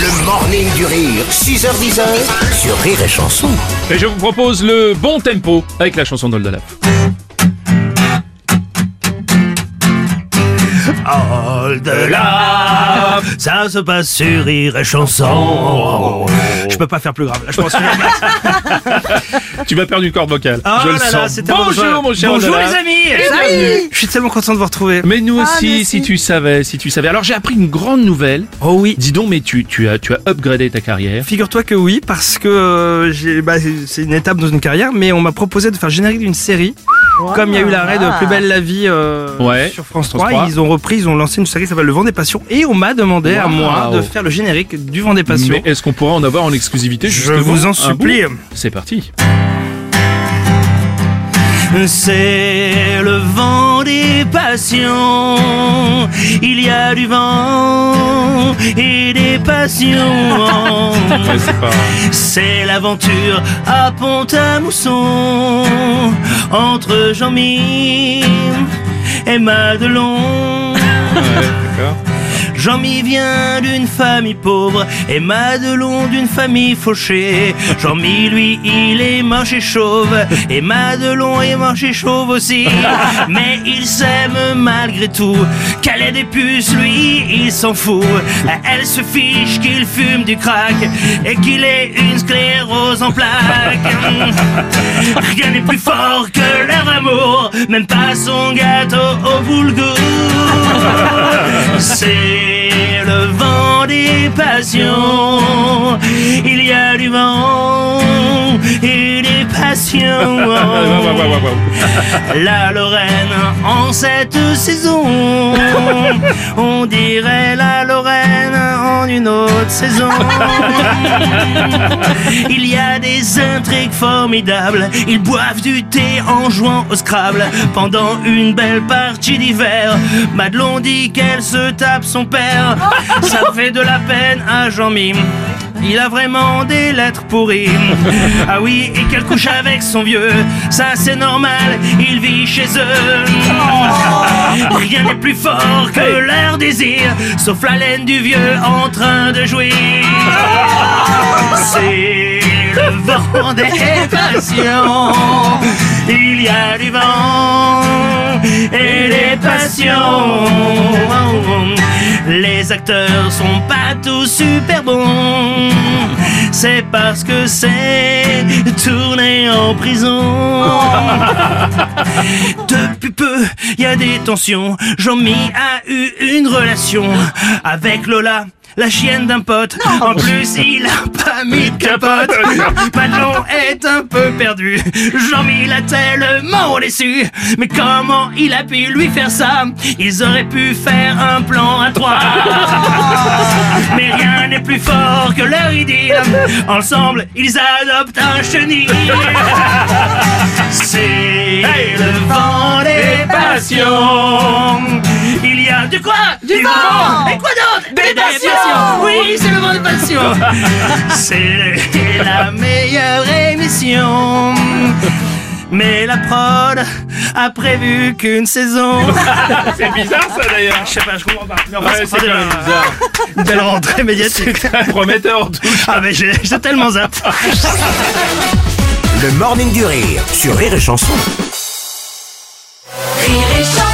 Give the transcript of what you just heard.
Le morning du rire, 6h10 sur Rire et Chanson. Et je vous propose le bon tempo avec la chanson d'Oldalaf. Là, ça se passe sur Rire et Chanson. Je peux pas faire plus grave. Là, je pense que je Tu m'as perdu une corde vocale. Oh je le là là, sens. c'était Bonjour bon, mon cher Bonjour les amis. bienvenue. Je suis tellement content de vous retrouver. Mais nous Ah, aussi, si tu savais, si tu savais. Alors j'ai appris une grande nouvelle. Oh oui. Dis donc, mais tu, tu as, tu as upgradé ta carrière. Figure-toi que oui, parce que euh, j'ai- bah, c'est- une étape dans une carrière, mais on m'a proposé de faire le générique d'une série. Comme il y a eu l'arrêt de Plus belle la vie euh, Ouais, sur France France 3, 3. ils ont repris, ils ont lancé une série qui s'appelle Le Vent des Passions, et on m'a demandé à moi de faire le générique du Vent des Passions. Mais est-ce qu'on pourra en avoir en exclusivité Je vous en supplie. C'est parti. C'est le vent des passions. Il y a du vent et des passions. C'est l'aventure à Pont-à-Mousson entre Jean-Mi et Madelon. Jean-Mi vient d'une famille pauvre et Madelon d'une famille fauchée. Jean-Mi, lui, il est moche et chauve et Madelon est moche et chauve aussi. Mais ils s'aiment malgré tout. Qu'elle ait des puces, lui, il s'en fout. Elle se fiche qu'il fume du crack et qu'il ait une sclérose en plaques. Rien n'est plus fort que leur amour, même pas son gâteau au boulgour. C'est le vent des passions. Il y a du vent et des passions. La Lorraine en cette saison. On dirait la Lorraine une autre saison. Il y a des intrigues formidables. Ils boivent du thé en jouant au Scrabble. Pendant une belle partie d'hiver, Madelon dit qu'elle se tape son père. Ça fait de la peine à Jean-Mime. Il a vraiment des lettres pourries. Ah oui, et qu'elle couche avec son vieux. Ça c'est normal, il vit chez eux. Rien n'est plus fort que leur désir, sauf la laine du vieux en train de jouir. C'est le vent des passions. Il y a du vent et des passions. Les acteurs sont pas tous super bons. C'est parce que c'est tourné en prison. Depuis peu, il y a des tensions. Jean-Mi a eu une relation avec Lola. La chienne d'un pote. En plus, il a pas mis de capote. Madelon est un peu perdu. Jean-Mi l'a tellement déçu. Mais comment il a pu lui faire ça? Ils auraient pu faire un plan à trois. Mais rien n'est plus fort que leur idylle. Ensemble, ils adoptent un chenil. C'est le vent des passions. Il y a du quoi? Du, vent Et quoi Oui, c'est le vent des passions C'est la meilleure émission mais la prod a prévu qu'une saison. C'est bizarre ça d'ailleurs. Je sais pas, je comprends pas. Ouais, c'est quand même bizarre. une belle rentrée médiatique. Prometteur en tout cas. Ah mais j'ai j'ai tellement zapp. Le morning du rire sur Rire et Chanson. Rire et chanson.